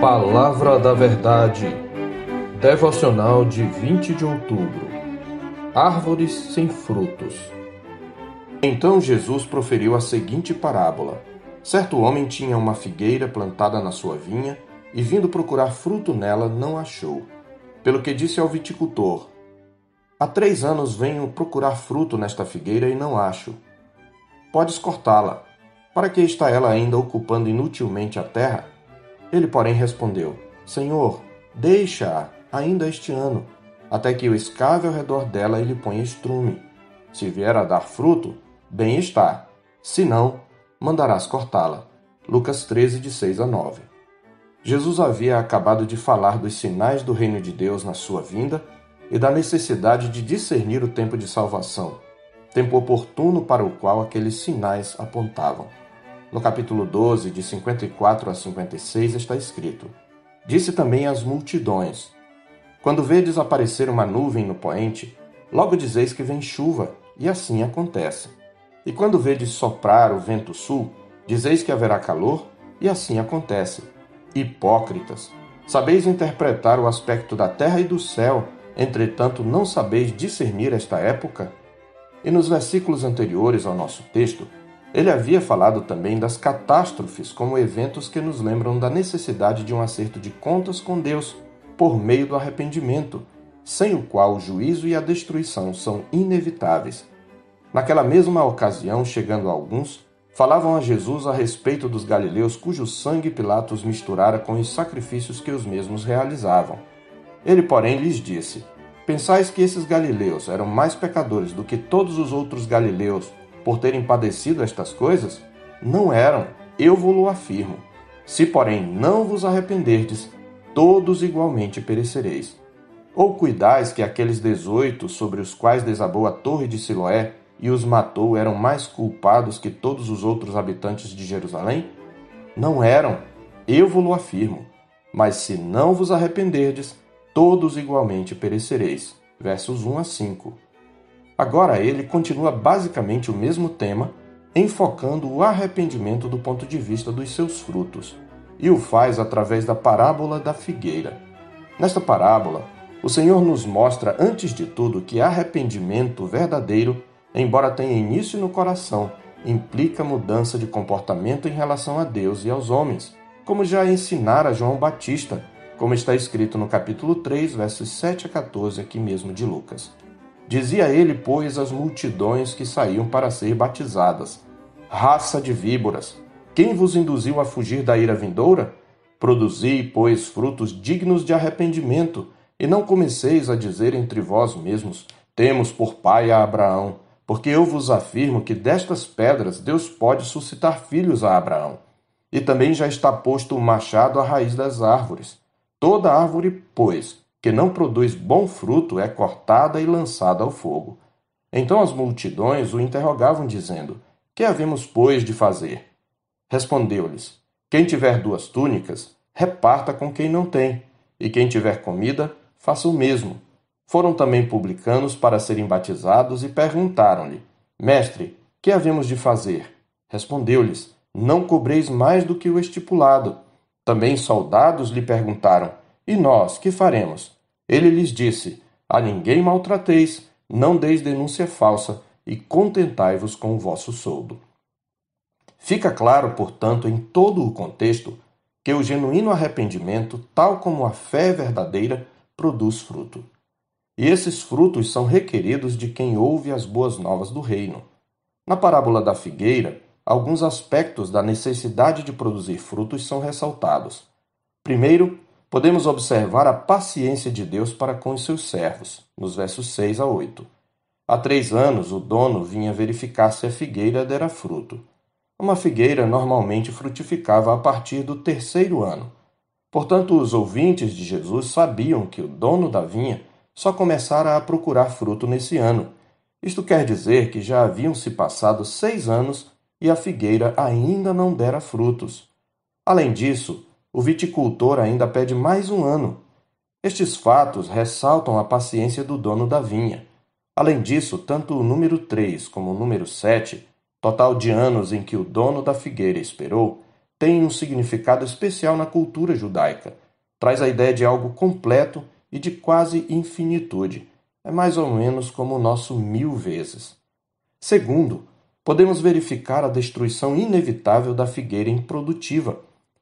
Palavra da Verdade, devocional de 20 de outubro. Árvores sem frutos. Então Jesus proferiu a seguinte parábola: Certo homem tinha uma figueira plantada na sua vinha e, vindo procurar fruto nela, não achou. Pelo que disse ao viticultor: Há três anos venho procurar fruto nesta figueira e não acho. Podes cortá-la. Para que está ela ainda ocupando inutilmente a terra? Ele, porém, respondeu: Senhor, deixa-a ainda este ano, até que eu escave ao redor dela e lhe ponha estrume. Se vier a dar fruto, bem está. Se não, mandarás cortá-la. Lucas 13, de 6 a 9. Jesus havia acabado de falar dos sinais do reino de Deus na sua vinda e da necessidade de discernir o tempo de salvação, tempo oportuno para o qual aqueles sinais apontavam. No capítulo 12, de 54 a 56, está escrito: Disse também às multidões: Quando vedes aparecer uma nuvem no poente, logo dizeis que vem chuva, e assim acontece. E quando vedes soprar o vento sul, dizeis que haverá calor, e assim acontece. Hipócritas! Sabeis interpretar o aspecto da terra e do céu, entretanto não sabeis discernir esta época? E nos versículos anteriores ao nosso texto, ele havia falado também das catástrofes como eventos que nos lembram da necessidade de um acerto de contas com Deus por meio do arrependimento, sem o qual o juízo e a destruição são inevitáveis. Naquela mesma ocasião, chegando alguns, falavam a Jesus a respeito dos galileus cujo sangue Pilatos misturara com os sacrifícios que os mesmos realizavam. Ele, porém, lhes disse: Pensais que esses galileus eram mais pecadores do que todos os outros galileus por terem padecido estas coisas? Não eram, eu vos afirmo. Se, porém, não vos arrependerdes, todos igualmente perecereis. Ou cuidais que aqueles dezoito sobre os quais desabou a torre de Siloé e os matou eram mais culpados que todos os outros habitantes de Jerusalém? Não eram, eu vos afirmo. Mas se não vos arrependerdes, todos igualmente perecereis. Versos 1 a 5. Agora ele continua basicamente o mesmo tema, enfocando o arrependimento do ponto de vista dos seus frutos, e o faz através da parábola da figueira. Nesta parábola, o Senhor nos mostra, antes de tudo, que arrependimento verdadeiro, embora tenha início no coração, implica mudança de comportamento em relação a Deus e aos homens, como já ensinara João Batista, como está escrito no capítulo 3, versos 7 a 14, aqui mesmo de Lucas. Dizia ele, pois, às multidões que saíam para ser batizadas: Raça de víboras, quem vos induziu a fugir da ira vindoura? Produzi, pois, frutos dignos de arrependimento, e não comeceis a dizer entre vós mesmos: Temos por pai a Abraão, porque eu vos afirmo que destas pedras Deus pode suscitar filhos a Abraão. E também já está posto o machado à raiz das árvores. Toda árvore, pois, que não produz bom fruto é cortada e lançada ao fogo. Então as multidões o interrogavam, dizendo: Que havemos, pois, de fazer? Respondeu-lhes: Quem tiver duas túnicas, reparta com quem não tem, e quem tiver comida, faça o mesmo. Foram também publicanos para serem batizados e perguntaram-lhe: Mestre, que havemos de fazer? Respondeu-lhes: Não cobreis mais do que o estipulado. Também soldados lhe perguntaram: e nós, que faremos? Ele lhes disse: A ninguém maltrateis, não deis denúncia falsa, e contentai-vos com o vosso soldo. Fica claro, portanto, em todo o contexto, que o genuíno arrependimento, tal como a fé verdadeira, produz fruto. E esses frutos são requeridos de quem ouve as boas novas do reino. Na parábola da figueira, alguns aspectos da necessidade de produzir frutos são ressaltados. Primeiro, podemos observar a paciência de Deus para com os seus servos, nos versos 6 a 8. Há três anos o dono vinha verificar se a figueira dera fruto. Uma figueira normalmente frutificava a partir do terceiro ano. Portanto, os ouvintes de Jesus sabiam que o dono da vinha só começara a procurar fruto nesse ano. Isto quer dizer que já haviam se passado seis anos e a figueira ainda não dera frutos. Além disso, o viticultor ainda pede mais um ano. Estes fatos ressaltam a paciência do dono da vinha. Além disso, tanto o número 3 como o número 7, total de anos em que o dono da figueira esperou, tem um significado especial na cultura judaica. Traz a ideia de algo completo e de quase infinitude. É mais ou menos como o nosso mil vezes. Segundo, podemos verificar a destruição inevitável da figueira improdutiva,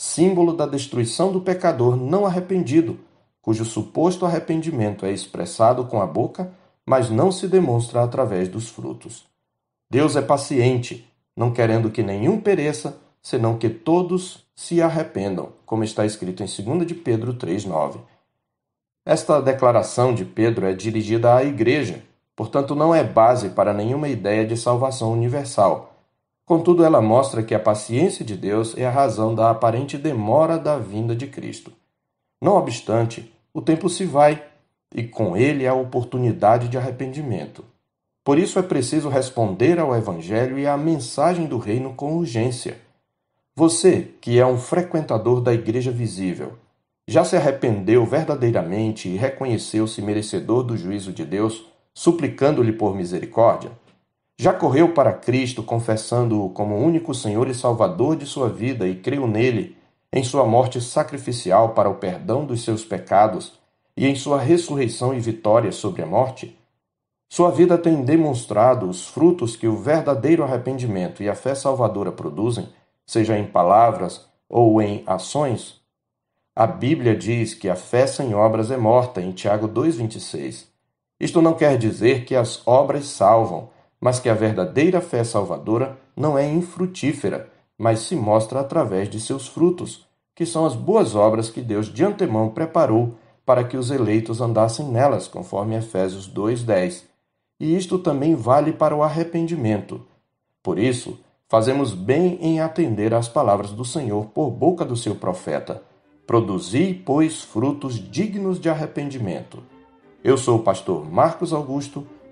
símbolo da destruição do pecador não arrependido, cujo suposto arrependimento é expressado com a boca, mas não se demonstra através dos frutos. Deus é paciente, não querendo que nenhum pereça, senão que todos se arrependam, como está escrito em 2 de Pedro 3:9. Esta declaração de Pedro é dirigida à igreja, portanto não é base para nenhuma ideia de salvação universal. Contudo, ela mostra que a paciência de Deus é a razão da aparente demora da vinda de Cristo. Não obstante, o tempo se vai e com ele a oportunidade de arrependimento. Por isso é preciso responder ao Evangelho e à mensagem do Reino com urgência. Você, que é um frequentador da Igreja Visível, já se arrependeu verdadeiramente e reconheceu-se merecedor do juízo de Deus, suplicando-lhe por misericórdia? Já correu para Cristo, confessando-o como único Senhor e Salvador de sua vida e creu nele, em sua morte sacrificial para o perdão dos seus pecados e em sua ressurreição e vitória sobre a morte? Sua vida tem demonstrado os frutos que o verdadeiro arrependimento e a fé salvadora produzem, seja em palavras ou em ações? A Bíblia diz que a fé sem obras é morta, em Tiago 2,26. Isto não quer dizer que as obras salvam, mas que a verdadeira fé salvadora não é infrutífera, mas se mostra através de seus frutos, que são as boas obras que Deus de antemão preparou para que os eleitos andassem nelas, conforme Efésios 2:10 e isto também vale para o arrependimento. Por isso, fazemos bem em atender às palavras do Senhor por boca do seu profeta. Produzi, pois, frutos dignos de arrependimento. Eu sou o pastor Marcos Augusto,